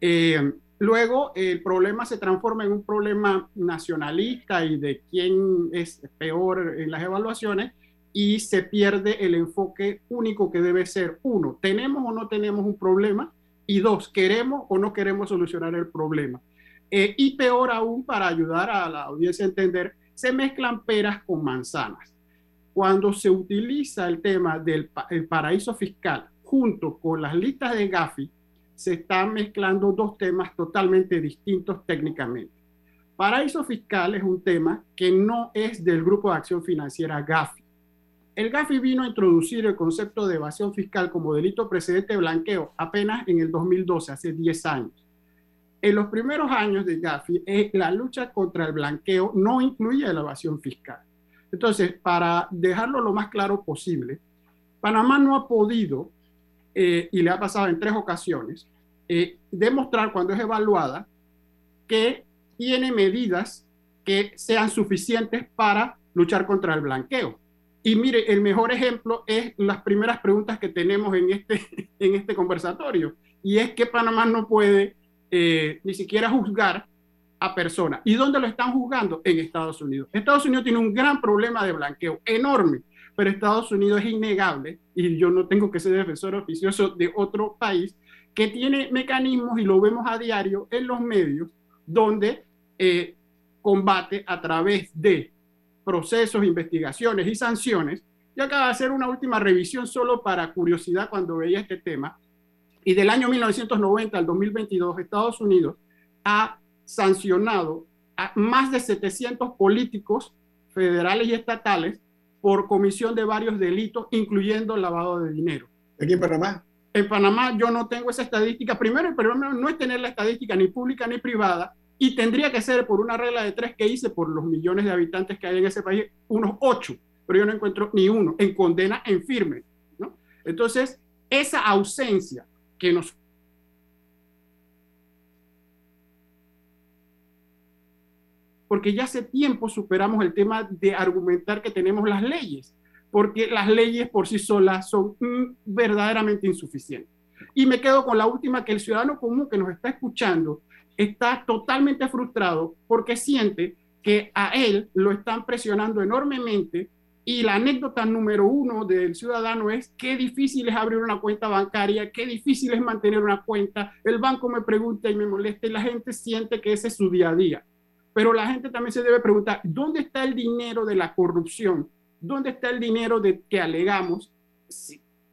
Eh, luego, el problema se transforma en un problema nacionalista y de quién es peor en las evaluaciones y se pierde el enfoque único que debe ser, uno, ¿tenemos o no tenemos un problema? Y dos, ¿queremos o no queremos solucionar el problema? Eh, y peor aún, para ayudar a la audiencia a entender, se mezclan peras con manzanas cuando se utiliza el tema del paraíso fiscal junto con las listas de Gafi, se están mezclando dos temas totalmente distintos técnicamente. Paraíso fiscal es un tema que no es del Grupo de Acción Financiera Gafi. El Gafi vino a introducir el concepto de evasión fiscal como delito precedente de blanqueo apenas en el 2012, hace 10 años. En los primeros años de Gafi, eh, la lucha contra el blanqueo no incluía la evasión fiscal. Entonces, para dejarlo lo más claro posible, Panamá no ha podido, eh, y le ha pasado en tres ocasiones, eh, demostrar cuando es evaluada que tiene medidas que sean suficientes para luchar contra el blanqueo. Y mire, el mejor ejemplo es las primeras preguntas que tenemos en este, en este conversatorio, y es que Panamá no puede eh, ni siquiera juzgar a personas. ¿Y dónde lo están juzgando? En Estados Unidos. Estados Unidos tiene un gran problema de blanqueo, enorme, pero Estados Unidos es innegable, y yo no tengo que ser defensor oficioso de otro país, que tiene mecanismos, y lo vemos a diario en los medios, donde eh, combate a través de procesos, investigaciones y sanciones. Yo acabo de hacer una última revisión solo para curiosidad cuando veía este tema. Y del año 1990 al 2022, Estados Unidos ha sancionado a más de 700 políticos federales y estatales por comisión de varios delitos, incluyendo lavado de dinero. ¿Aquí en Panamá? En Panamá yo no tengo esa estadística. Primero, el problema no es tener la estadística ni pública ni privada, y tendría que ser por una regla de tres que hice por los millones de habitantes que hay en ese país, unos ocho, pero yo no encuentro ni uno en condena en firme. ¿no? Entonces, esa ausencia que nos porque ya hace tiempo superamos el tema de argumentar que tenemos las leyes, porque las leyes por sí solas son mm, verdaderamente insuficientes. Y me quedo con la última, que el ciudadano común que nos está escuchando está totalmente frustrado porque siente que a él lo están presionando enormemente y la anécdota número uno del ciudadano es qué difícil es abrir una cuenta bancaria, qué difícil es mantener una cuenta. El banco me pregunta y me molesta y la gente siente que ese es su día a día. Pero la gente también se debe preguntar, ¿dónde está el dinero de la corrupción? ¿Dónde está el dinero de que alegamos?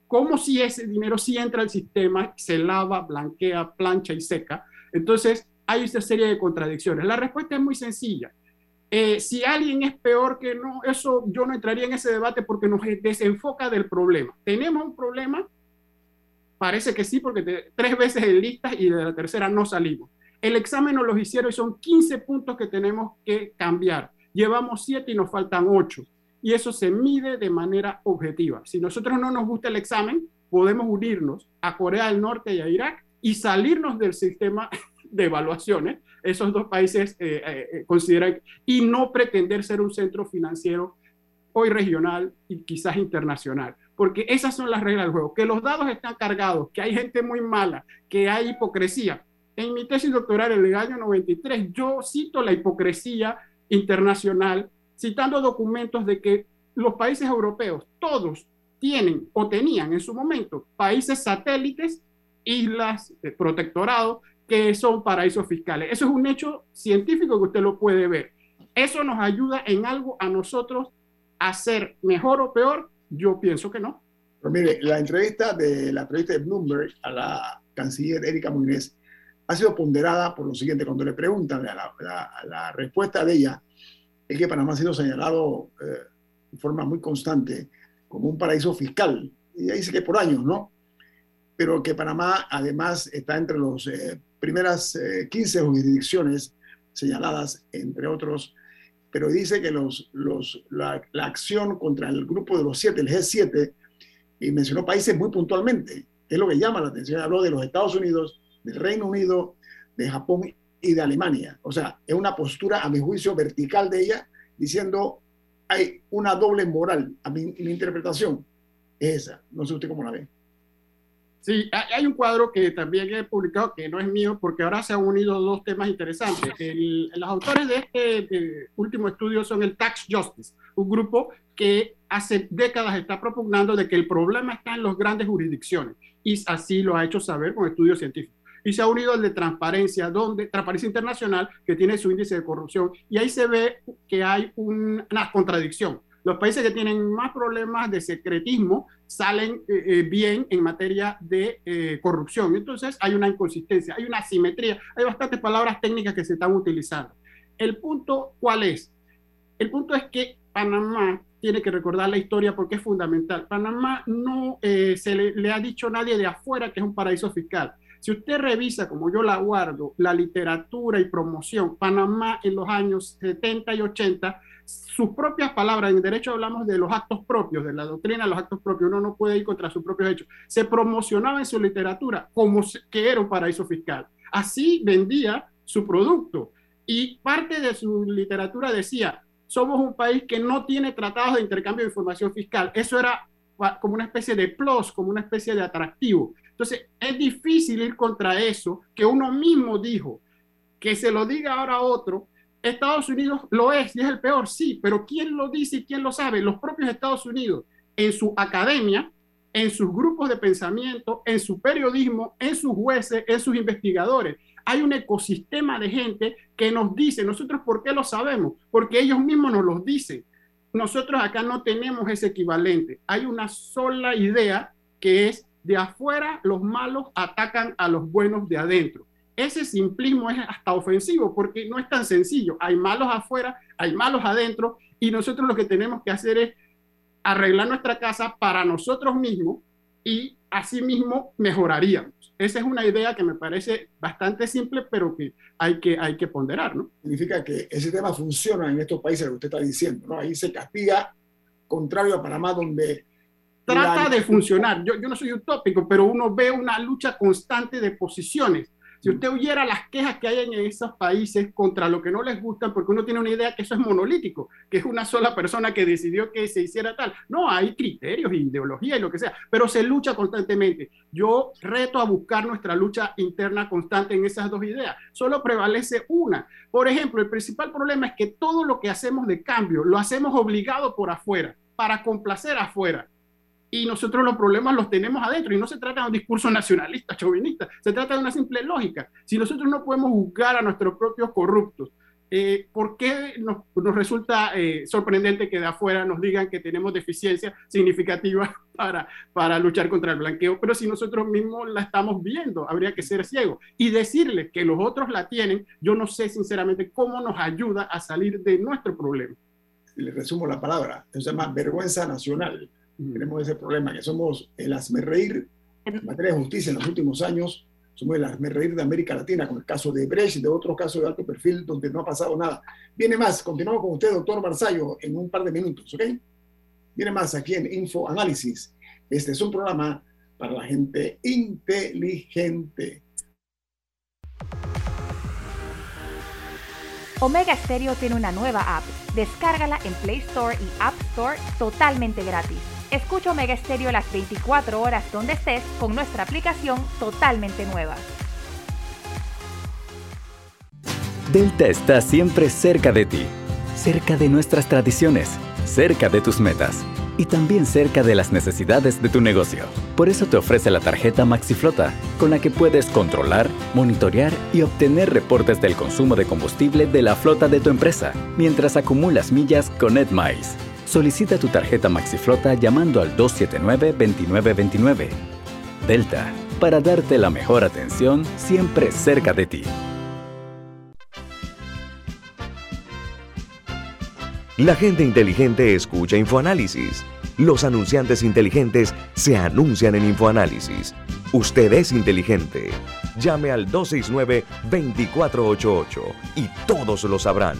¿Cómo si ese dinero sí entra al sistema, se lava, blanquea, plancha y seca? Entonces, hay esta serie de contradicciones. La respuesta es muy sencilla. Eh, si alguien es peor que no, eso yo no entraría en ese debate porque nos desenfoca del problema. ¿Tenemos un problema? Parece que sí, porque tres veces en listas y de la tercera no salimos. El examen nos lo hicieron y son 15 puntos que tenemos que cambiar. Llevamos 7 y nos faltan 8. Y eso se mide de manera objetiva. Si nosotros no nos gusta el examen, podemos unirnos a Corea del Norte y a Irak y salirnos del sistema de evaluaciones, esos dos países eh, eh, eh, consideran, y no pretender ser un centro financiero hoy regional y quizás internacional, porque esas son las reglas del juego, que los dados están cargados, que hay gente muy mala, que hay hipocresía. En mi tesis doctoral en el año 93 yo cito la hipocresía internacional, citando documentos de que los países europeos, todos tienen o tenían en su momento países satélites, islas, protectorados, que son paraísos fiscales. Eso es un hecho científico que usted lo puede ver. ¿Eso nos ayuda en algo a nosotros a ser mejor o peor? Yo pienso que no. Pero mire, la entrevista de la entrevista de Bloomberg a la canciller Erika Muñoz ha sido ponderada por lo siguiente, cuando le preguntan la, la, respuesta de ella, es que Panamá ha sido señalado eh, de forma muy constante como un paraíso fiscal, y ahí dice que por años, ¿no? Pero que Panamá además está entre los eh, primeras 15 eh, jurisdicciones señaladas, entre otros, pero dice que los, los, la, acción contra el grupo de los siete, el G7, y mencionó países muy puntualmente, es lo que llama la atención, habló de los Estados Unidos, del Reino Unido, de Japón y de Alemania. O sea, es una postura, a mi juicio, vertical de ella, diciendo hay una doble moral. A mi, mi interpretación es esa. No sé usted cómo la ve. Sí, hay un cuadro que también he publicado que no es mío porque ahora se han unido dos temas interesantes. los autores de este último estudio son el Tax Justice, un grupo que hace décadas está propugnando de que el problema está en las grandes jurisdicciones y así lo ha hecho saber con estudios científicos. Y se ha unido el de transparencia, donde Transparencia Internacional, que tiene su índice de corrupción, y ahí se ve que hay una contradicción los países que tienen más problemas de secretismo salen eh, eh, bien en materia de eh, corrupción. Entonces hay una inconsistencia, hay una asimetría, hay bastantes palabras técnicas que se están utilizando. El punto, ¿cuál es? El punto es que Panamá tiene que recordar la historia porque es fundamental. Panamá no se le, le ha dicho a nadie de afuera que es un paraíso fiscal. Si usted revisa, como yo la guardo, la literatura y promoción, Panamá en los años 70 y 80 sus propias palabras, en derecho hablamos de los actos propios, de la doctrina de los actos propios, uno no puede ir contra sus propios hechos, se promocionaba en su literatura como que era un paraíso fiscal. Así vendía su producto y parte de su literatura decía, somos un país que no tiene tratados de intercambio de información fiscal. Eso era como una especie de plus, como una especie de atractivo. Entonces, es difícil ir contra eso que uno mismo dijo, que se lo diga ahora a otro Estados Unidos lo es y es el peor, sí, pero ¿quién lo dice y quién lo sabe? Los propios Estados Unidos, en su academia, en sus grupos de pensamiento, en su periodismo, en sus jueces, en sus investigadores. Hay un ecosistema de gente que nos dice, nosotros por qué lo sabemos, porque ellos mismos nos lo dicen. Nosotros acá no tenemos ese equivalente. Hay una sola idea que es de afuera los malos atacan a los buenos de adentro ese simplismo es hasta ofensivo porque no es tan sencillo. Hay malos afuera, hay malos adentro y nosotros lo que tenemos que hacer es arreglar nuestra casa para nosotros mismos y así mismo mejoraríamos. Esa es una idea que me parece bastante simple, pero que hay que, hay que ponderar, ¿no? Significa que ese tema funciona en estos países que usted está diciendo, ¿no? Ahí se castiga, contrario a Panamá, donde... Trata de funcionar. Yo, yo no soy utópico, pero uno ve una lucha constante de posiciones si usted oyera las quejas que hay en esos países contra lo que no les gusta, porque uno tiene una idea que eso es monolítico, que es una sola persona que decidió que se hiciera tal. No, hay criterios, ideología y lo que sea, pero se lucha constantemente. Yo reto a buscar nuestra lucha interna constante en esas dos ideas. Solo prevalece una. Por ejemplo, el principal problema es que todo lo que hacemos de cambio lo hacemos obligado por afuera, para complacer afuera y nosotros los problemas los tenemos adentro. Y no se trata de un discurso nacionalista, chauvinista, se trata de una simple lógica. Si nosotros no podemos juzgar a nuestros propios corruptos eh, ¿por qué nos, resulta eh, sorprendente que de afuera nos digan que tenemos deficiencia significativa para, para luchar contra el blanqueo? Pero si nosotros mismos la estamos viendo, habría que ser ciego. Y decirles que los otros la tienen, yo no sé sinceramente cómo nos ayuda a salir de nuestro problema. Le resumo la palabra, se llama vergüenza nacional. Tenemos ese problema, que somos el reír en materia de justicia en los últimos años somos el reír de América Latina, con el caso de Brecht y de otros casos de alto perfil donde no ha pasado nada. Viene más, continuamos con usted, doctor Barzallo, en un par de minutos, ¿ok? Viene más aquí en Info Análisis. Este es un programa para la gente inteligente. Omega Stereo tiene una nueva app. Descárgala en Play Store y App Store totalmente gratis. Escucha Omega Stereo las 24 horas donde estés con nuestra aplicación totalmente nueva. Delta está siempre cerca de ti, cerca de nuestras tradiciones, cerca de tus metas y también cerca de las necesidades de tu negocio. Por eso te ofrece la tarjeta MaxiFlota, con la que puedes controlar, monitorear y obtener reportes del consumo de combustible de la flota de tu empresa, mientras acumulas millas con EdMiles. Solicita tu tarjeta MaxiFlota llamando al 279-2929. Delta, para darte la mejor atención siempre cerca de ti. La gente inteligente escucha InfoAnálisis. Los anunciantes inteligentes se anuncian en InfoAnálisis. Usted es inteligente. Llame al 269-2488 y todos lo sabrán.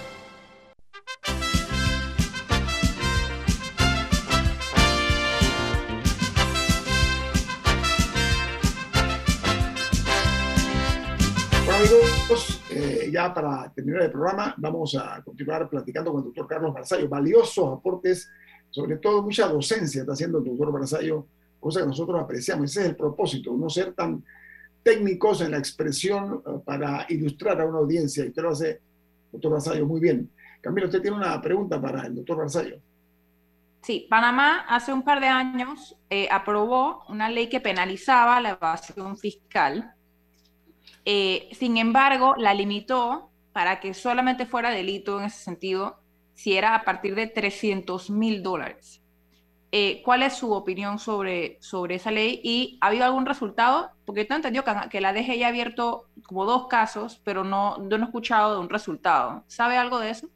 Ya para terminar el programa, vamos a continuar platicando con el doctor Carlos Barzallo. Valiosos aportes, sobre todo mucha docencia está haciendo el doctor Barzallo, cosa que nosotros apreciamos. Ese es el propósito, no ser tan técnicos en la expresión eh, para ilustrar a una audiencia. Y usted lo hace, doctor Barzallo, muy bien. Camilo, usted tiene una pregunta para el doctor Barzallo. Sí, Panamá hace un par de años eh, aprobó una ley que penalizaba la evasión fiscal eh, sin embargo, la limitó para que solamente fuera delito en ese sentido si era a partir de 300 mil dólares. Eh, ¿Cuál es su opinión sobre, sobre esa ley? ¿Y ha habido algún resultado? Porque yo entendido que, que la DG ya abierto como dos casos, pero no, no he escuchado de un resultado. ¿Sabe algo de eso?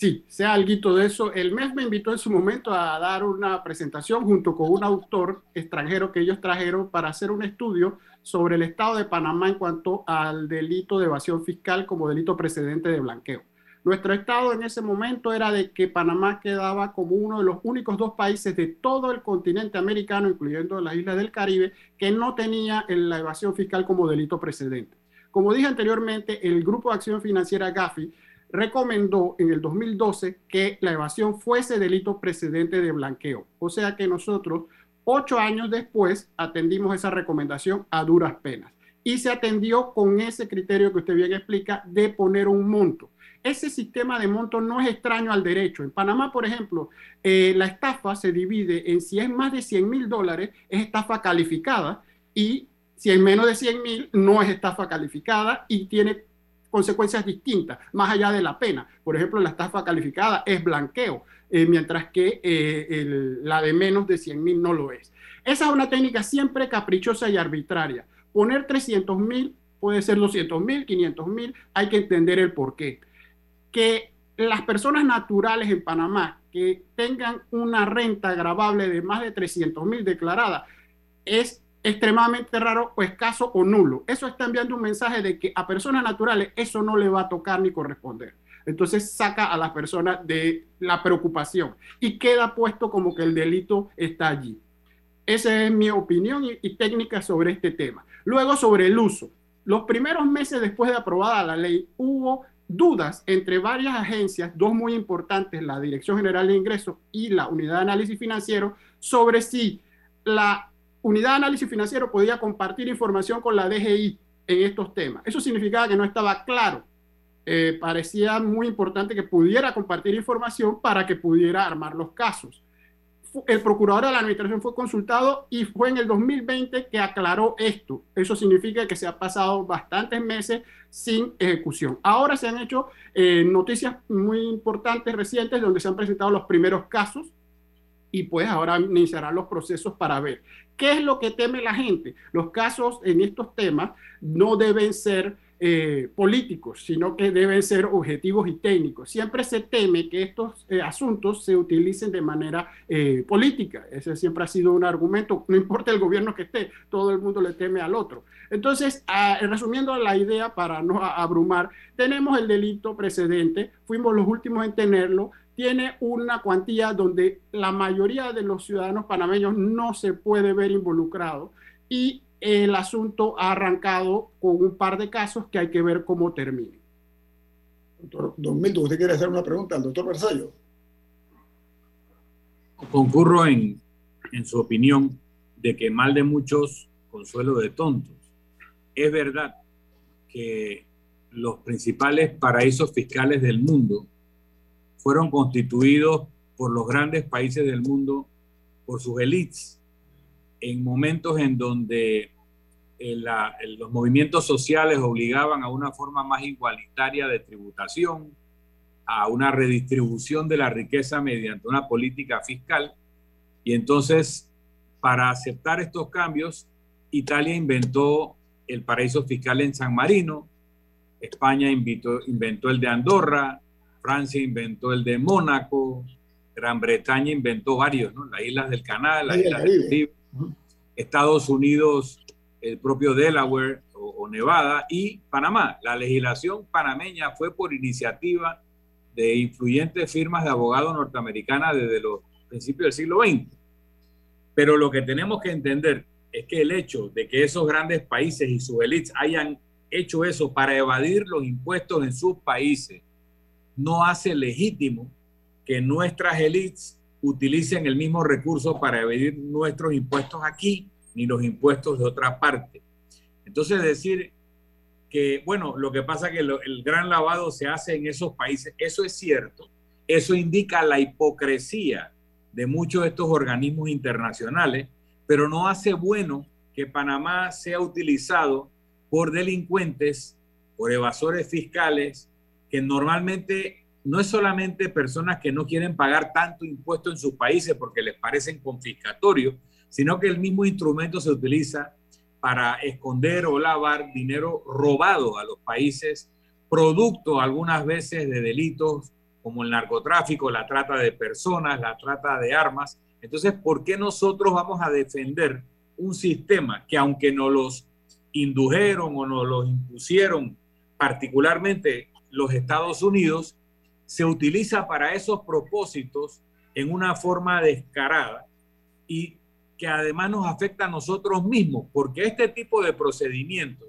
Sí, sea algo de eso. El MES me invitó en su momento a dar una presentación junto con un autor extranjero que ellos trajeron para hacer un estudio sobre el estado de Panamá en cuanto al delito de evasión fiscal como delito precedente de blanqueo. Nuestro estado en ese momento era de que Panamá quedaba como uno de los únicos dos países de todo el continente americano, incluyendo las islas del Caribe, que no tenía la evasión fiscal como delito precedente. Como dije anteriormente, el Grupo de Acción Financiera GAFI recomendó en el 2012 que la evasión fuese delito precedente de blanqueo. O sea que nosotros, ocho años después, atendimos esa recomendación a duras penas. Y se atendió con ese criterio que usted bien explica de poner un monto. Ese sistema de monto no es extraño al derecho. En Panamá, por ejemplo, eh, la estafa se divide en si es más de 100 mil dólares, es estafa calificada, y si es menos de 100 mil, no es estafa calificada y tiene consecuencias distintas, más allá de la pena. Por ejemplo, la estafa calificada es blanqueo, eh, mientras que eh, la de menos de 100 mil no lo es. Esa es una técnica siempre caprichosa y arbitraria. Poner 300 mil puede ser 200 mil, 500 mil, hay que entender el por qué. Que las personas naturales en Panamá que tengan una renta agravable de más de 300 mil declarada es extremadamente raro o escaso o nulo. Eso está enviando un mensaje de que a personas naturales eso no le va a tocar ni corresponder. Entonces saca a las personas de la preocupación y queda puesto como que el delito está allí. Esa es mi opinión y, y técnica sobre este tema. Luego sobre el uso. Los primeros meses después de aprobada la ley hubo dudas entre varias agencias, dos muy importantes, la Dirección General de Ingresos y la Unidad de Análisis Financiero, sobre si la Unidad de Análisis Financiero podía compartir información con la DGI en estos temas. Eso significaba que no estaba claro. Eh, parecía muy importante que pudiera compartir información para que pudiera armar los casos el procurador de la administración fue consultado y fue en el 2020 que aclaró esto. Eso significa que se ha pasado bastantes meses sin ejecución. Ahora se han hecho eh, noticias muy importantes recientes donde se han presentado los primeros casos y pues ahora iniciarán los procesos para ver qué es lo que teme la gente. Los casos en estos temas no deben ser eh, políticos, sino que deben ser objetivos y técnicos. Siempre se teme que estos eh, asuntos se utilicen de manera eh, política. Ese siempre ha sido un argumento, no importa el gobierno que esté, todo el mundo le teme al otro. Entonces, resumiendo la idea para no abrumar, tenemos el delito precedente, fuimos los últimos en tenerlo, tiene una cuantía donde la mayoría de los ciudadanos panameños no se puede ver involucrado y el asunto ha arrancado con un par de casos que hay que ver cómo termina. Doctor Don Milton, ¿usted quiere hacer una pregunta al doctor Versallo? Concurro en, en su opinión de que mal de muchos, consuelo de tontos. Es verdad que los principales paraísos fiscales del mundo fueron constituidos por los grandes países del mundo, por sus élites, en momentos en donde eh, los movimientos sociales obligaban a una forma más igualitaria de tributación, a una redistribución de la riqueza mediante una política fiscal. Y entonces, para aceptar estos cambios, Italia inventó el paraíso fiscal en San Marino, España inventó el de Andorra, Francia inventó el de Mónaco, Gran Bretaña inventó varios, ¿no? Las islas del Canal, las islas del Caribe. Estados Unidos, el propio Delaware o, Nevada y Panamá. La legislación panameña fue por iniciativa de influyentes firmas de abogados norteamericanas desde los principios del siglo XX. Pero lo que tenemos que entender es que el hecho de que esos grandes países y sus élites hayan hecho eso para evadir los impuestos en sus países no hace legítimo que nuestras élites utilicen el mismo recurso para evadir nuestros impuestos aquí ni los impuestos de otra parte. Entonces decir que, bueno, lo que pasa es que el gran lavado se hace en esos países, eso es cierto. Eso indica la hipocresía de muchos de estos organismos internacionales, pero no hace bueno que Panamá sea utilizado por delincuentes, por evasores fiscales, que normalmente no es solamente personas que no quieren pagar tanto impuesto en sus países porque les parecen confiscatorios, sino que el mismo instrumento se utiliza para esconder o lavar dinero robado a los países, producto algunas veces de delitos como el narcotráfico, la trata de personas, la trata de armas. Entonces, ¿por qué nosotros vamos a defender un sistema que aunque nos los indujeron o nos los impusieron particularmente los Estados Unidos, se utiliza para esos propósitos en una forma descarada y que además nos afecta a nosotros mismos, porque este tipo de procedimiento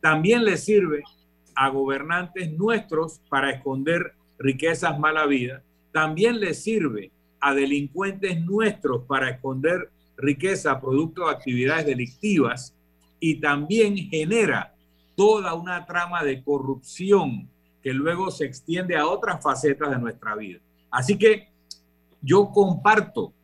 también le sirve a gobernantes nuestros para esconder riquezas mala vida, también le sirve a delincuentes nuestros para esconder riqueza producto de actividades delictivas y también genera toda una trama de corrupción que luego se extiende a otras facetas de nuestra vida. Así que yo comparto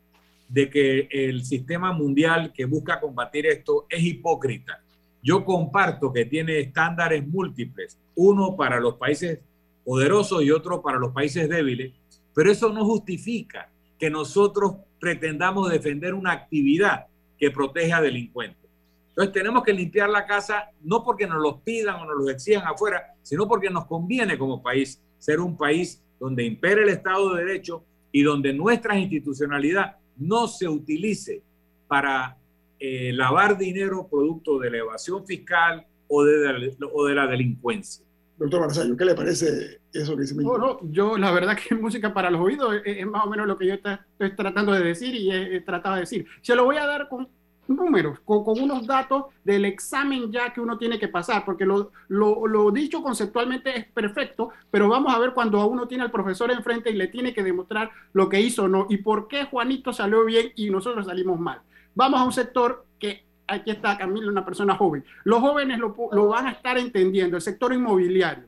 de que el sistema mundial que busca combatir esto es hipócrita. Yo comparto que tiene estándares múltiples, uno para los países poderosos y otro para los países débiles, pero eso no justifica que nosotros pretendamos defender una actividad que protege a delincuentes. Entonces tenemos que limpiar la casa no porque nos los pidan o nos los exijan afuera, sino porque nos conviene como país ser un país donde impere el Estado de Derecho y donde nuestra institucionalidad no se utilice para eh, lavar dinero producto de la evasión fiscal o de, o de la delincuencia. Doctor Barzallo, ¿qué le parece eso que dice no, no, yo la verdad que música para los oídos es, más o menos lo que yo estoy tratando de decir y he, tratado de decir. Se lo voy a dar con números, con, unos datos del examen ya que uno tiene que pasar, porque lo, lo, dicho conceptualmente es perfecto, pero vamos a ver cuando a uno tiene al profesor enfrente y le tiene que demostrar lo que hizo o no, y por qué Juanito salió bien y nosotros salimos mal. Vamos a un sector que aquí está Camilo, una persona joven. Los jóvenes lo, lo van a estar entendiendo, el sector inmobiliario.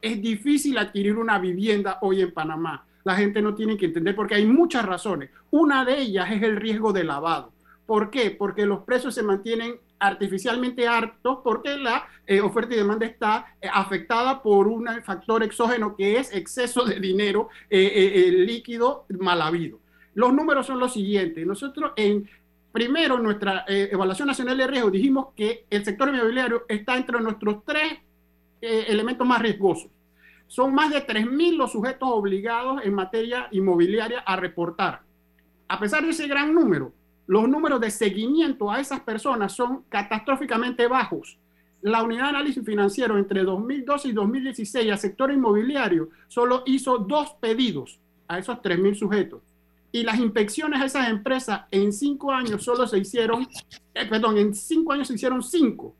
Es difícil adquirir una vivienda hoy en Panamá. La gente no tiene que entender porque hay muchas razones. Una de ellas es el riesgo de lavado. ¿Por qué? Porque los precios se mantienen artificialmente altos porque la eh, oferta y demanda está eh, afectada por un factor exógeno que es exceso de dinero eh, líquido mal habido. Los números son los siguientes. Nosotros en Primero, nuestra evaluación nacional de riesgo dijimos que el sector inmobiliario está entre nuestros tres elementos más riesgosos. Son más de 3.000 los sujetos obligados en materia inmobiliaria a reportar. A pesar de ese gran número, los números de seguimiento a esas personas son catastróficamente bajos. La unidad de análisis financiero entre 2012 y 2016 al sector inmobiliario solo hizo dos pedidos a esos 3.000 sujetos. Y las inspecciones a esas empresas en cinco años solo se hicieron, eh, perdón, en cinco años se hicieron cinco.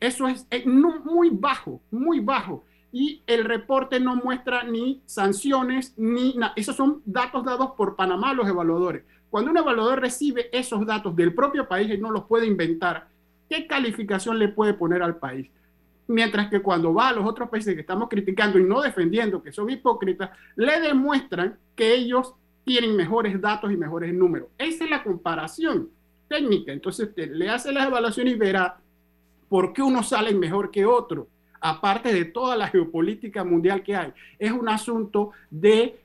Eso es, muy bajo, muy bajo. Y el reporte no muestra ni sanciones, ni nada. Esos son datos dados por Panamá los evaluadores. Cuando un evaluador recibe esos datos del propio país y no los puede inventar, ¿qué calificación le puede poner al país? Mientras que cuando va a los otros países que estamos criticando y no defendiendo, que son hipócritas, le demuestran que ellos tienen mejores datos y mejores números. Esa es la comparación técnica. Entonces, le hace las evaluaciones y verá por qué uno sale mejor que otro, aparte de toda la geopolítica mundial que hay. Es un asunto de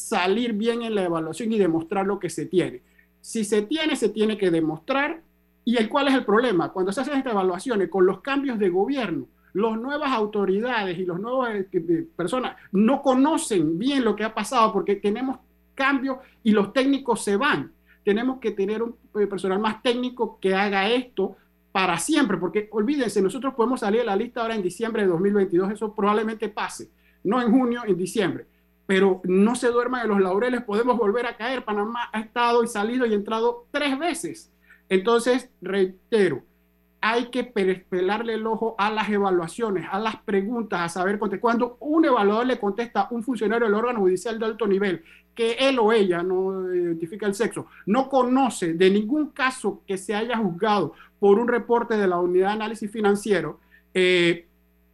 salir bien en la evaluación y demostrar lo que se tiene. Si se tiene, se tiene que demostrar. ¿Y el cuál es el problema? Cuando se hacen estas evaluaciones con los cambios de gobierno, las nuevas autoridades y los nuevos eh, personas no conocen bien lo que ha pasado porque tenemos cambios y los técnicos se van. Tenemos que tener un eh, personal más técnico que haga esto para siempre, porque olvídense, nosotros podemos salir de la lista ahora en diciembre de 2022, eso probablemente pase, no en junio, en diciembre pero no se duerma de los laureles, podemos volver a caer. Panamá ha estado y salido y entrado tres veces. Entonces, reitero, hay que pelarle el ojo a las evaluaciones, a las preguntas, a saber cuando un evaluador le contesta a un funcionario del órgano judicial de alto nivel que él o ella no identifica el sexo, no conoce de ningún caso que se haya juzgado por un reporte de la unidad de análisis financiero, eh,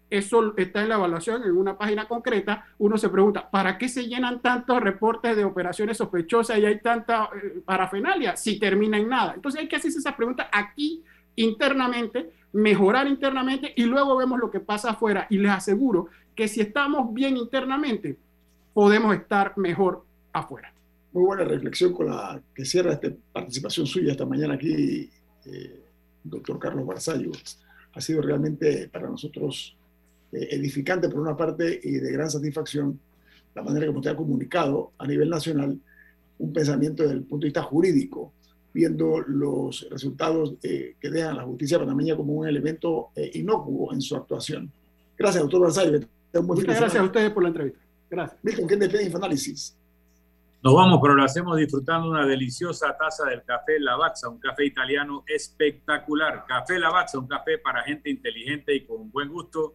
eso está en la evaluación en una página concreta, uno se pregunta, ¿para qué se llenan tantos reportes de operaciones sospechosas y hay tanta eh, parafenalia si termina en nada? Entonces hay que hacerse esa pregunta aquí internamente, mejorar internamente y luego vemos lo que pasa afuera. Y les aseguro que si estamos bien internamente, podemos estar mejor afuera. Muy buena reflexión con la que cierra esta participación suya esta mañana aquí, eh, doctor Carlos Barzallo. Ha sido realmente para nosotros edificante por una parte y de gran satisfacción la manera como usted ha comunicado a nivel nacional un pensamiento desde el punto de vista jurídico, viendo los resultados eh, que deja la justicia panameña como un elemento eh, inocuo en su actuación. Gracias, doctor Barzal. Muchas gracias a ustedes por la entrevista. Gracias. Milton, ¿quién despide Infoanálisis? Nos vamos, pero lo hacemos disfrutando una deliciosa taza del café Lavazza, un café italiano espectacular. Café Lavazza, un café para gente inteligente y con buen gusto